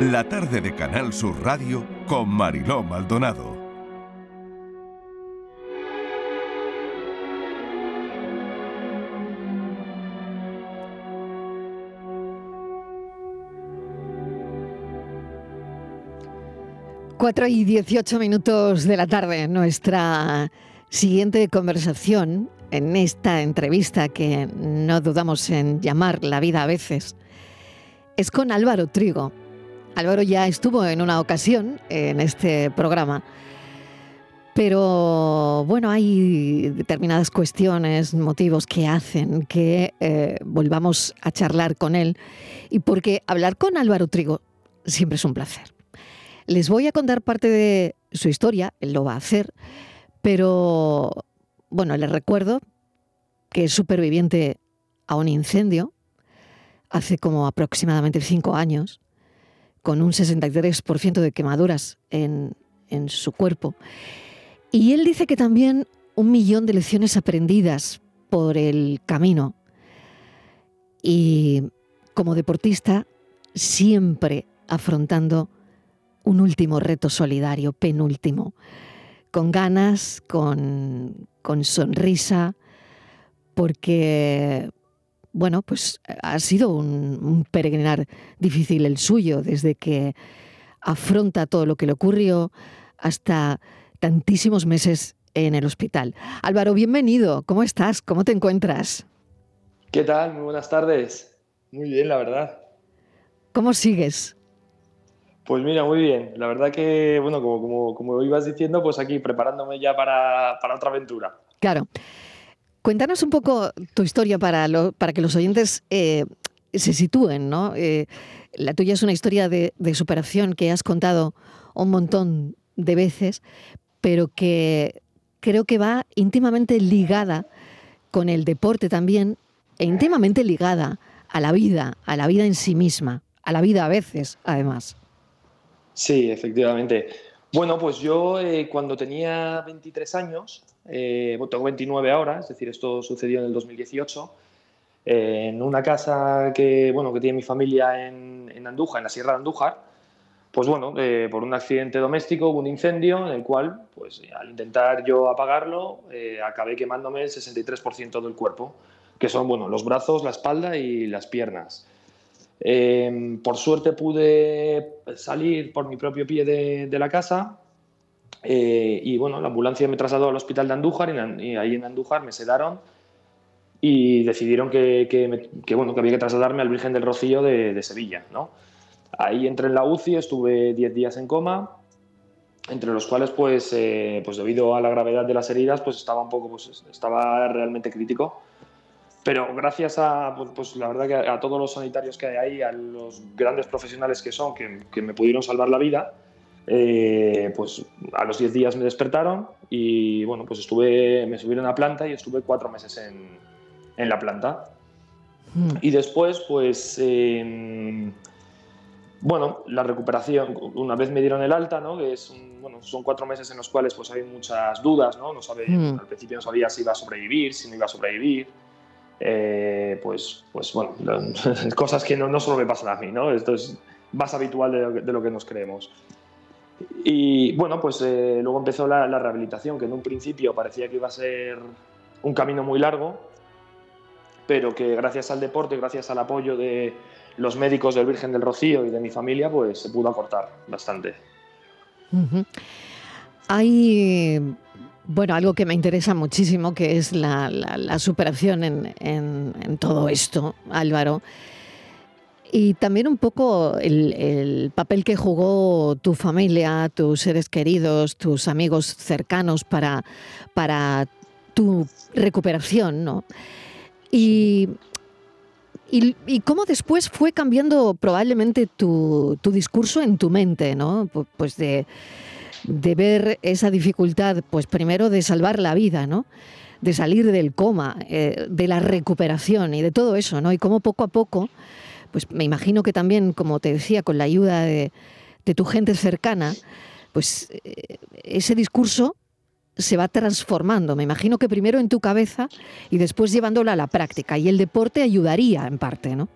La tarde de Canal Sur Radio con Mariló Maldonado. Cuatro y dieciocho minutos de la tarde. Nuestra siguiente conversación en esta entrevista que no dudamos en llamar La vida a veces es con Álvaro Trigo. Álvaro ya estuvo en una ocasión en este programa, pero bueno, hay determinadas cuestiones, motivos que hacen que eh, volvamos a charlar con él. Y porque hablar con Álvaro Trigo siempre es un placer. Les voy a contar parte de su historia, él lo va a hacer, pero bueno, les recuerdo que es superviviente a un incendio hace como aproximadamente cinco años, con un 63% de quemaduras en, en su cuerpo. Y él dice que también un millón de lecciones aprendidas por el camino. Y como deportista, siempre afrontando un último reto solidario, penúltimo, con ganas, con, sonrisa, porque, bueno, pues ha sido un, un, peregrinar difícil el suyo, desde que afronta todo lo que le ocurrió hasta tantísimos meses en el hospital. Álvaro, bienvenido. ¿Cómo estás? ¿Cómo te encuentras? ¿Qué tal? Muy buenas tardes. Muy bien, la verdad. ¿Cómo sigues? Pues mira, muy bien. La verdad que, bueno, como, como, como ibas diciendo, pues aquí preparándome ya para, para otra aventura. Claro. Cuéntanos un poco tu historia para, para que los oyentes eh, se sitúen, ¿no? Eh, la tuya es una historia de, de, superación que has contado un montón de veces, pero que creo que va íntimamente ligada con el deporte también e íntimamente ligada a la vida, a la vida en sí misma, a la vida a veces, además. Sí, efectivamente. Bueno, pues yo eh, cuando tenía 23 años, eh, tengo 29 ahora, es decir, esto sucedió en el 2018, eh, en una casa que, bueno, que tiene mi familia en, Andújar, en la Sierra de Andújar, pues bueno, eh, por un accidente doméstico hubo un incendio en el cual, pues al intentar yo apagarlo, eh, acabé quemándome el 63% del cuerpo, que son, bueno, los brazos, la espalda y las piernas. Eh, por suerte pude salir por mi propio pie de la casa eh, y bueno, la ambulancia me trasladó al hospital de Andújar y, y ahí en Andújar me sedaron y decidieron que, que, me, que, bueno, que había que trasladarme al Virgen del Rocío de, de Sevilla. ¿no? Ahí entré en la UCI, estuve 10 días en coma, entre los cuales, pues, eh, pues debido a la gravedad de las heridas, pues estaba un poco, pues estaba realmente crítico. Pero gracias a, pues, pues, la verdad que a, todos los sanitarios que hay ahí, a los grandes profesionales que son, que, que me pudieron salvar la vida, eh, pues a los 10 días me despertaron y bueno, pues estuve, me subieron a planta y estuve cuatro meses en, en la planta. Mm. Y después, pues, eh, bueno, la recuperación, una vez me dieron el alta, ¿no? Que es un, bueno, son cuatro meses en los cuales pues hay muchas dudas, ¿no? no sabe, mm. Al principio no sabía si iba a sobrevivir, si no iba a sobrevivir. Eh, pues, pues bueno, cosas que no, no, solo me pasan a mí, ¿no? Esto es más habitual de lo que, de lo que nos creemos. Y bueno, pues eh, luego empezó la, la, rehabilitación, que en un principio parecía que iba a ser un camino muy largo, pero que gracias al deporte, gracias al apoyo de los médicos del Virgen del Rocío y de mi familia, pues se pudo acortar bastante. Uh -huh. Hay bueno, algo que me interesa muchísimo, que es la, la, la superación en, en, en, todo esto, Álvaro. Y también un poco el, el, papel que jugó tu familia, tus seres queridos, tus amigos cercanos para, para tu recuperación, ¿no? Y, y, cómo después fue cambiando probablemente tu, tu discurso en tu mente, ¿no? Pues de de ver esa dificultad, pues primero de salvar la vida, ¿no? De salir del coma, eh, de la recuperación y de todo eso, ¿no? Y cómo poco a poco, pues me imagino que también, como te decía, con la ayuda de, tu gente cercana, pues eh, ese discurso se va transformando. Me imagino que primero en tu cabeza y después llevándolo a la práctica. Y el deporte ayudaría en parte, ¿no?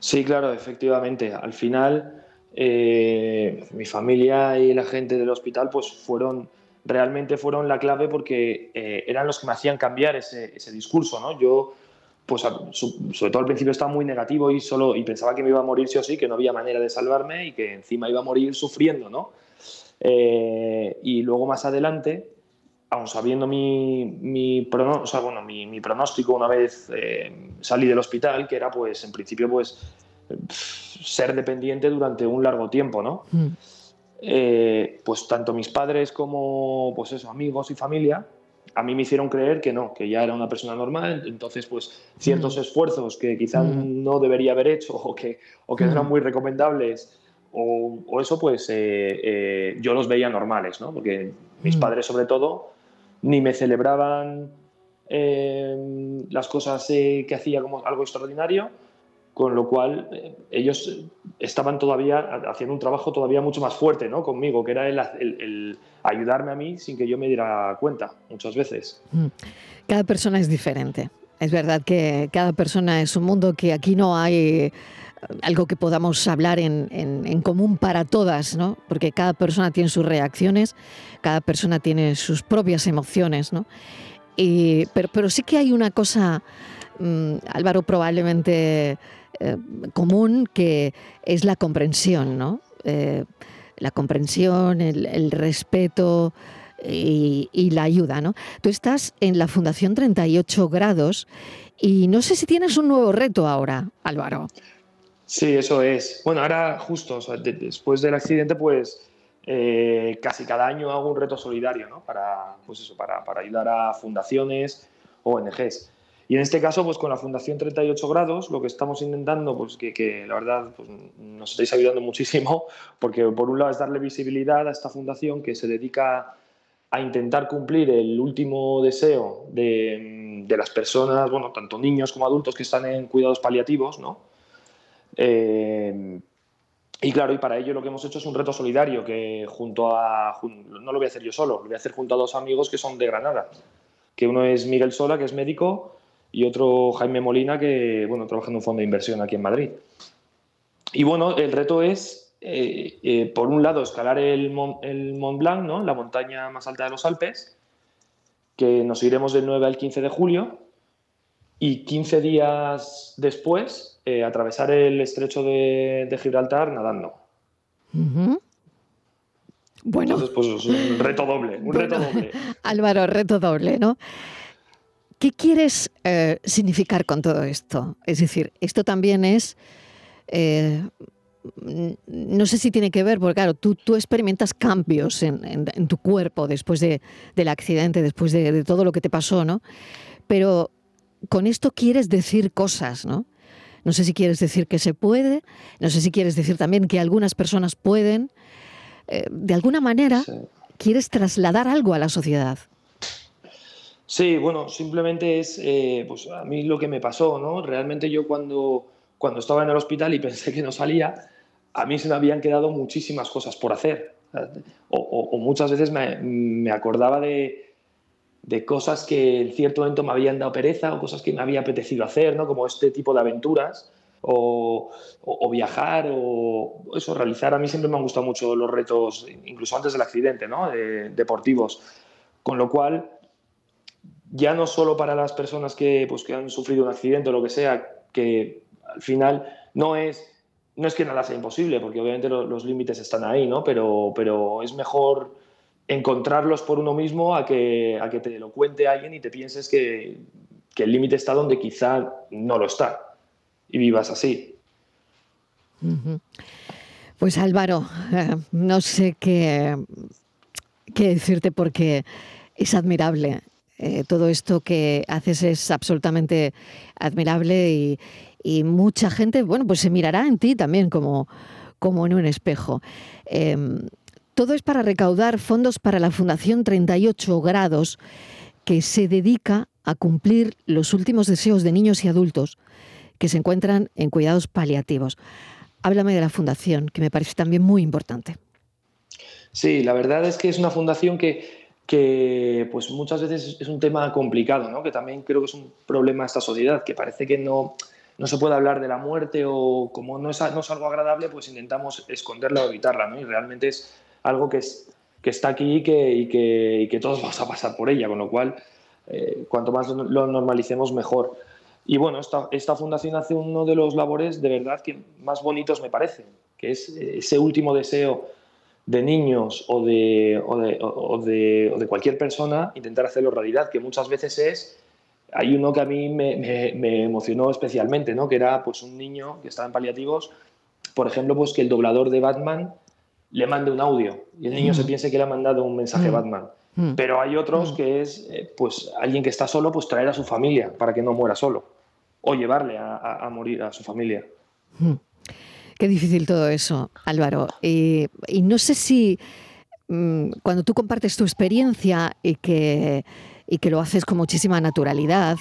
Sí, claro, efectivamente. Al final eh, mi familia y la gente del hospital pues fueron realmente fueron la clave porque eh, eran los que me hacían cambiar ese, ese discurso, ¿no? Yo pues sobre todo al principio estaba muy negativo y solo y pensaba que me iba a morir sí o sí, que no había manera de salvarme y que encima iba a morir sufriendo, ¿no? Eh, y luego más adelante, aun sabiendo mi, mi, o sea, bueno, mi, mi, pronóstico una vez eh, salí del hospital, que era pues en principio pues ser dependiente durante un largo tiempo, ¿no? Mm. Eh, pues tanto mis padres como pues eso, amigos y familia a mí me hicieron creer que no, que ya era una persona normal, entonces pues ciertos mm. esfuerzos que quizás mm. no debería haber hecho o que, o que eran mm. muy recomendables o, o eso pues eh, eh, yo los veía normales, ¿no? Porque mis padres sobre todo ni me celebraban eh, las cosas que hacía como algo extraordinario, con lo cual ellos estaban todavía haciendo un trabajo todavía mucho más fuerte ¿no? conmigo, que era el, ayudarme a mí sin que yo me diera cuenta muchas veces. Mm. Cada persona es diferente. Es verdad que cada persona es un mundo que aquí no hay eh, algo que podamos hablar en, en, común para todas, ¿no? Porque cada persona tiene sus reacciones, cada persona tiene sus propias emociones, ¿no? Y, pero, pero sí que hay una cosa, mm, Álvaro, probablemente eh, común que es la comprensión, ¿no? Eh, la comprensión, el, respeto y, la ayuda, ¿no? Tú estás en la Fundación 38 Grados y no sé si tienes un nuevo reto ahora, Álvaro. Sí, eso es. Bueno, ahora justo, después del accidente, pues eh, casi cada año hago un reto solidario, ¿no? Para, pues eso, para, ayudar a fundaciones, ONGs. Y en este caso, pues con la Fundación 38 Grados, lo que estamos intentando, pues que, la verdad pues, nos estáis ayudando muchísimo, porque por un lado es darle visibilidad a esta fundación que se dedica a intentar cumplir el último deseo de, las personas, bueno, tanto niños como adultos que están en cuidados paliativos, ¿no? Eh, y claro, y para ello lo que hemos hecho es un reto solidario que junto a, no lo voy a hacer yo solo, lo voy a hacer junto a dos amigos que son de Granada, que uno es Miguel Sola, que es médico, y otro Jaime Molina que, bueno, trabaja en un fondo de inversión aquí en Madrid. Y bueno, el reto es, eh, eh, por un lado, escalar el, el, Mont Blanc, ¿no? la montaña más alta de los Alpes, que nos iremos del 9 al 15 de julio, y 15 días después eh, atravesar el estrecho de, Gibraltar nadando. Bueno. Entonces, pues es un reto doble, un reto doble. Álvaro, reto doble, ¿no? ¿Qué quieres eh, significar con todo esto? Es decir, esto también es, eh, no sé si tiene que ver, porque claro, tú, tú experimentas cambios en, tu cuerpo después del accidente, después de, todo lo que te pasó, ¿no? Pero con esto quieres decir cosas, ¿no? No sé si quieres decir que se puede, no sé si quieres decir también que algunas personas pueden. Eh, de alguna manera, quieres trasladar algo a la sociedad. Sí, bueno, simplemente es eh, pues a mí lo que me pasó, ¿no? Realmente yo cuando, cuando estaba en el hospital y pensé que no salía, a mí se me habían quedado muchísimas cosas por hacer. O, muchas veces me, acordaba de, de, cosas que en cierto momento me habían dado pereza o cosas que me había apetecido hacer, ¿no? Como este tipo de aventuras. O, viajar o eso, realizar. A mí siempre me han gustado mucho los retos, incluso antes del accidente, ¿no? deportivos. Con lo cual, ya no solo para las personas que, pues, que han sufrido un accidente o lo que sea, que al final no es, no es que nada sea imposible, porque obviamente los, límites están ahí, ¿no? Pero, pero es mejor encontrarlos por uno mismo a que, a que te lo cuente alguien y te pienses que, que el límite está donde quizá no lo está y vivas así. Pues Álvaro, eh, no sé qué, qué decirte porque es admirable eh, todo esto que haces es absolutamente admirable y, mucha gente, bueno, pues se mirará en ti también como, como en un espejo. Em, todo es para recaudar fondos para la Fundación 38 Grados, que se dedica a cumplir los últimos deseos de niños y adultos que se encuentran en cuidados paliativos. Háblame de la fundación, que me parece también muy importante. Sí, la verdad es que es una fundación que que pues muchas veces es un tema complicado, ¿no? que también creo que es un problema de esta sociedad, que parece que no, no se puede hablar de la muerte o como no es, no es algo agradable, pues intentamos esconderla o evitarla, ¿no? Y realmente es algo que, es, que está aquí y que, y que, y que todos vamos a pasar por ella, con lo cual, eh, cuanto más lo normalicemos, mejor. Y bueno, esta, esta fundación hace uno de los labores de verdad que más bonitos me parecen, que es ese último deseo de niños o de, o de, o de, o de cualquier persona, intentar hacerlo realidad, que muchas veces es hay uno que a mí me, me, emocionó especialmente, ¿no? que era pues, un niño que estaba en paliativos, por ejemplo, pues, que el doblador de Batman le mande un audio y el niño se mm. piense que le ha mandado un mensaje a mm. Batman. Mm. Pero hay otros que es eh, pues, alguien que está solo, pues traer a su familia para que no muera solo o llevarle a, morir a su familia. Qué difícil todo eso, Álvaro. y no sé si cuando tú compartes tu experiencia y que y que lo haces con muchísima naturalidad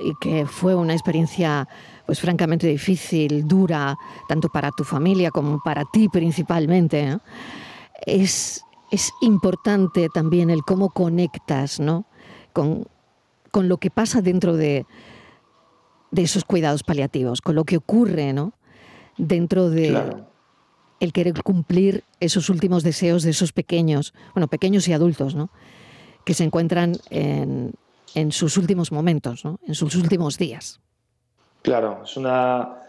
y que fue una experiencia pues francamente difícil, dura, tanto para tu familia como para ti principalmente, es, es importante también el cómo conectas ¿no? con, con lo que pasa dentro de, de esos cuidados paliativos, con lo que ocurre ¿no? Dentro de el querer cumplir esos últimos deseos de esos pequeños, bueno, pequeños y adultos, ¿no? que se encuentran en, en sus últimos momentos, ¿no? en sus últimos días. Claro, es una.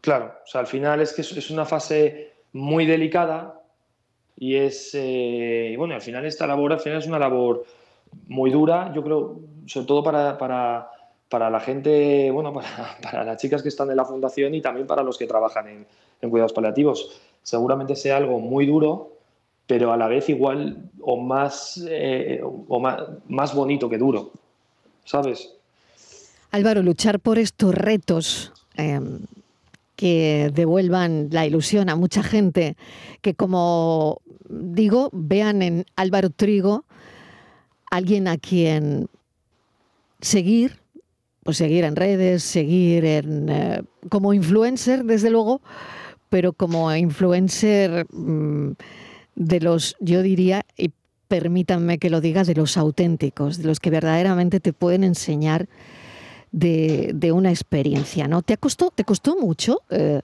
Claro, o sea, al final es que es una fase muy delicada y es. Eh, bueno, al final esta labor al final es una labor muy dura, yo creo, sobre todo para, para, para la gente, bueno, para, las chicas que están en la fundación y también para los que trabajan en, cuidados paliativos. Seguramente sea algo muy duro, pero a la vez igual o más, eh, o más, bonito que duro, ¿sabes? Álvaro, luchar por estos retos em, que devuelvan la ilusión a mucha gente, que como digo, vean en Álvaro Trigo alguien a quien seguir, pues seguir en redes, seguir en, eh, como influencer, desde luego, pero como influencer... Mm, de los, yo diría, y permítanme que lo diga, de los auténticos, de los que verdaderamente te pueden enseñar de, una experiencia. ¿no? ¿Te, costó, te costó mucho eh,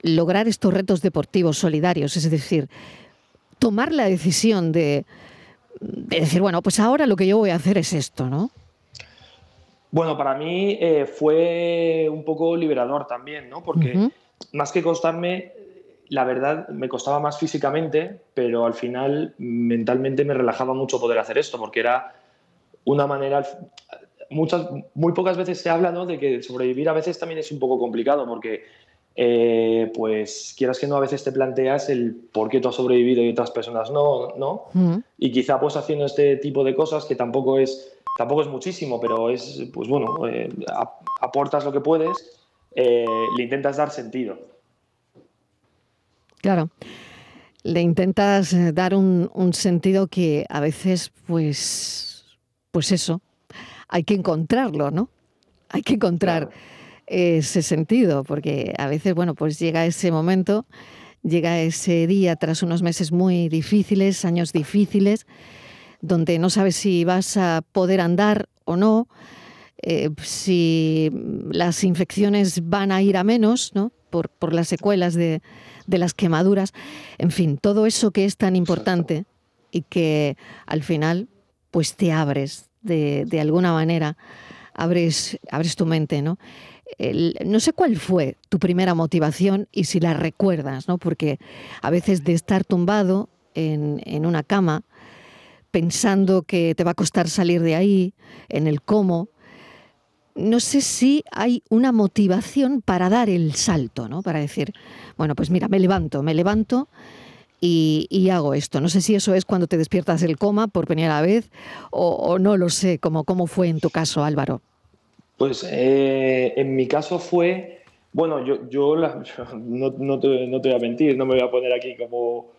lograr estos retos deportivos solidarios? Es decir, tomar la decisión de, decir, bueno, pues ahora lo que yo voy a hacer es esto, ¿no? Bueno, para mí eh, fue un poco liberador también, ¿no? Porque más que costarme, la verdad me costaba más físicamente, pero al final mentalmente me relajaba mucho poder hacer esto, porque era una manera... Muchas, muy pocas veces se habla ¿no? de que sobrevivir a veces también es un poco complicado, porque eh, pues quieras que no, a veces te planteas el por qué tú has sobrevivido y otras personas no, ¿no? Y quizá pues haciendo este tipo de cosas, que tampoco es, tampoco es muchísimo, pero es, pues bueno, eh, aportas lo que puedes, eh, le intentas dar sentido. Claro. Le intentas dar un, sentido que a veces, pues, pues eso, hay que encontrarlo, ¿no? Hay que encontrar ese sentido, porque a veces, bueno, pues llega ese momento, llega ese día tras unos meses muy difíciles, años difíciles, donde no sabes si vas a poder andar o no, eh, si las infecciones van a ir a menos, ¿no? Por, por las secuelas de, de las quemaduras, en fin, todo eso que es tan importante y que al final pues te abres de, alguna manera, abres, abres tu mente, ¿no? No sé cuál fue tu primera motivación y si la recuerdas, ¿no? Porque a veces de estar tumbado en, una cama, pensando que te va a costar salir de ahí, en el cómo, no sé si hay una motivación para dar el salto, ¿no? Para decir, bueno, pues mira, me levanto, me levanto y, hago esto. No sé si eso es cuando te despiertas del coma por primera vez o, no lo sé, como, ¿cómo fue en tu caso, Álvaro? Pues eh, en mi caso fue, bueno, yo, yo, no, te, voy a mentir, no me voy a poner aquí como,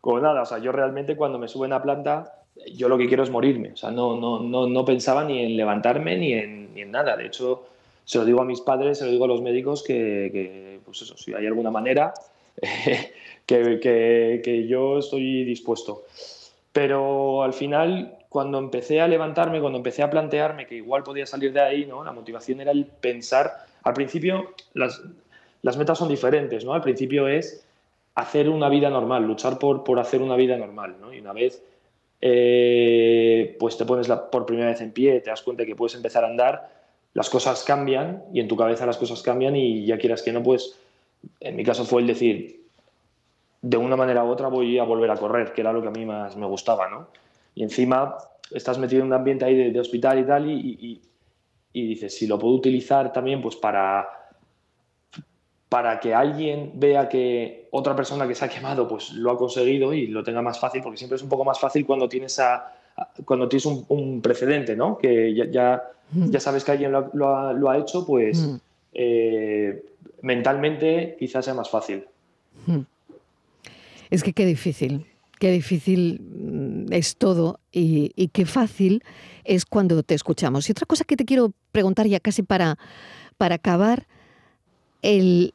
como nada. O sea, yo realmente cuando me suben a planta, yo lo que quiero es morirme. O sea, no, no, no, no pensaba ni en levantarme ni en ni en nada. De hecho, se lo digo a mis padres, se lo digo a los médicos que, pues eso, si hay alguna manera, que, que, yo estoy dispuesto. Pero al final, cuando empecé a levantarme, cuando empecé a plantearme que igual podía salir de ahí, ¿no? la motivación era el pensar Al principio las, las metas son diferentes, ¿no? Al principio es hacer una vida normal, luchar por, por hacer una vida normal, ¿no? Y una vez eh, pues te pones por primera vez en pie, te das cuenta que puedes empezar a andar, las cosas cambian y en tu cabeza las cosas cambian y ya quieras que no, pues en mi caso fue el decir, de una manera u otra voy a volver a correr, que era lo que a mí más me gustaba, ¿no? Y encima estás metido en un ambiente ahí de, hospital y tal y, y dices, si lo puedo utilizar también pues para para que alguien vea que otra persona que se ha quemado pues lo ha conseguido y lo tenga más fácil, porque siempre es un poco más fácil cuando tienes, a, cuando tienes un, precedente, ¿no? Que ya, ya, mm. sabes que alguien lo, ha, hecho, pues mm. eh, mentalmente quizás sea más fácil. Mm. Es que qué difícil, qué difícil es todo y, y qué fácil es cuando te escuchamos. Y otra cosa que te quiero preguntar ya casi para, para acabar, el,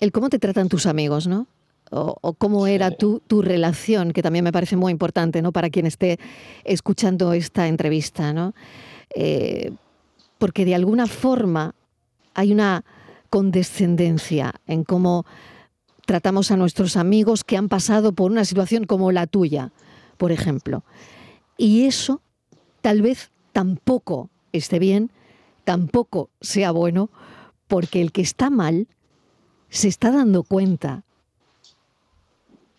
el cómo te tratan tus amigos, ¿no? O, cómo era tu, tu, relación, que también me parece muy importante, ¿no? Para quien esté escuchando esta entrevista, ¿no? Eh, porque de alguna forma hay una condescendencia en cómo tratamos a nuestros amigos que han pasado por una situación como la tuya, por ejemplo. Y eso tal vez tampoco esté bien, tampoco sea bueno, porque el que está mal se está dando cuenta.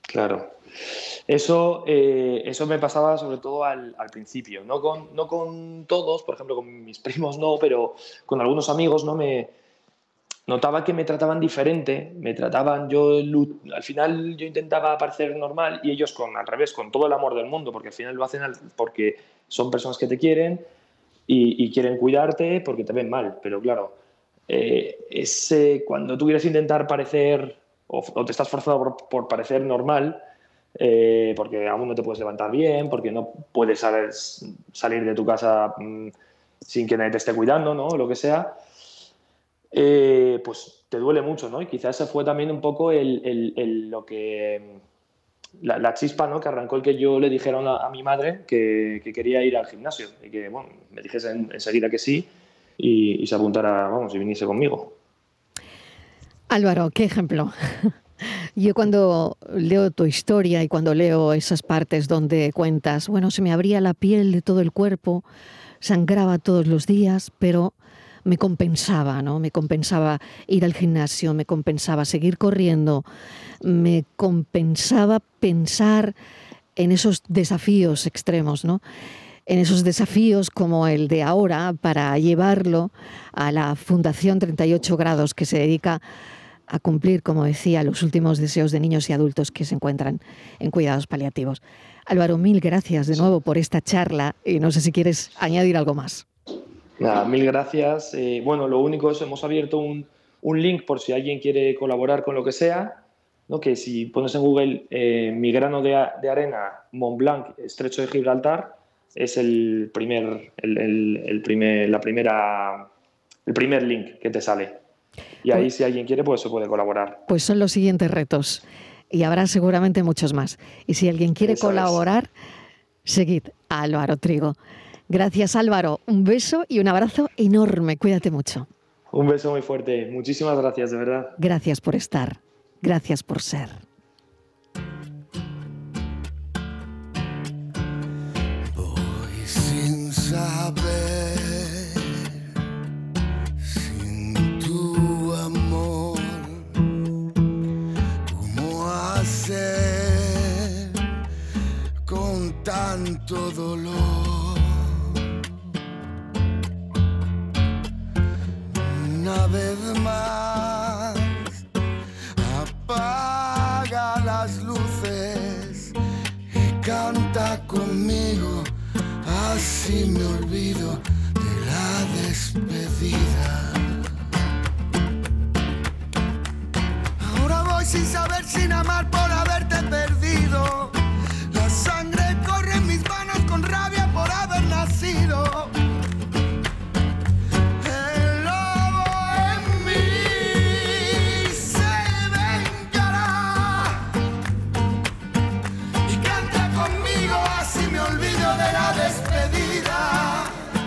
Claro. Eso, eh, eso me pasaba sobre todo al, principio. No con, no con todos, por ejemplo, con mis primos no, pero con algunos amigos no me notaba que me trataban diferente, me trataban, yo al final yo intentaba parecer normal y ellos con al revés, con todo el amor del mundo, porque al final lo hacen porque son personas que te quieren y, quieren cuidarte porque te ven mal, pero claro, eh, ese, cuando tú quieres intentar parecer o, te estás forzado por, parecer normal, eh, porque aún no te puedes levantar bien, porque no puedes salir de tu casa mm, sin que nadie te esté cuidando, ¿no? lo que sea, eh, pues te duele mucho, ¿no? Y quizás ese fue también un poco el, lo que... La, chispa ¿no? que arrancó el que yo le dijera a, mi madre que, quería ir al gimnasio y que bueno, me dijese enseguida que sí y, se apuntara, vamos, y viniese conmigo. Álvaro, qué ejemplo. Yo cuando leo tu historia y cuando leo esas partes donde cuentas, bueno, se me abría la piel de todo el cuerpo, sangraba todos los días, pero me compensaba, ¿no? Me compensaba ir al gimnasio, me compensaba seguir corriendo, me compensaba pensar en esos desafíos extremos, ¿no? en esos desafíos como el de ahora para llevarlo a la Fundación 38 Grados que se dedica a cumplir, como decía, los últimos deseos de niños y adultos que se encuentran en cuidados paliativos. Álvaro, mil gracias de nuevo por esta charla y no sé si quieres añadir algo más. Nada, mil gracias. Eh, bueno, lo único es hemos abierto un, link por si alguien quiere colaborar con lo que sea, ¿no? que si pones en Google eh, mi grano de, de arena Mont Blanc, estrecho de Gibraltar, es el primer, el, primer, la primera, el primer link que te sale. Y ahí si alguien quiere, pues se puede colaborar. Pues son los siguientes retos. Y habrá seguramente muchos más. Y si alguien quiere colaborar, seguid a Álvaro Trigo. Gracias Álvaro, un beso y un abrazo enorme. Cuídate mucho. Un beso muy fuerte. Muchísimas gracias, de verdad. Gracias por estar. Gracias por ser. Despedida.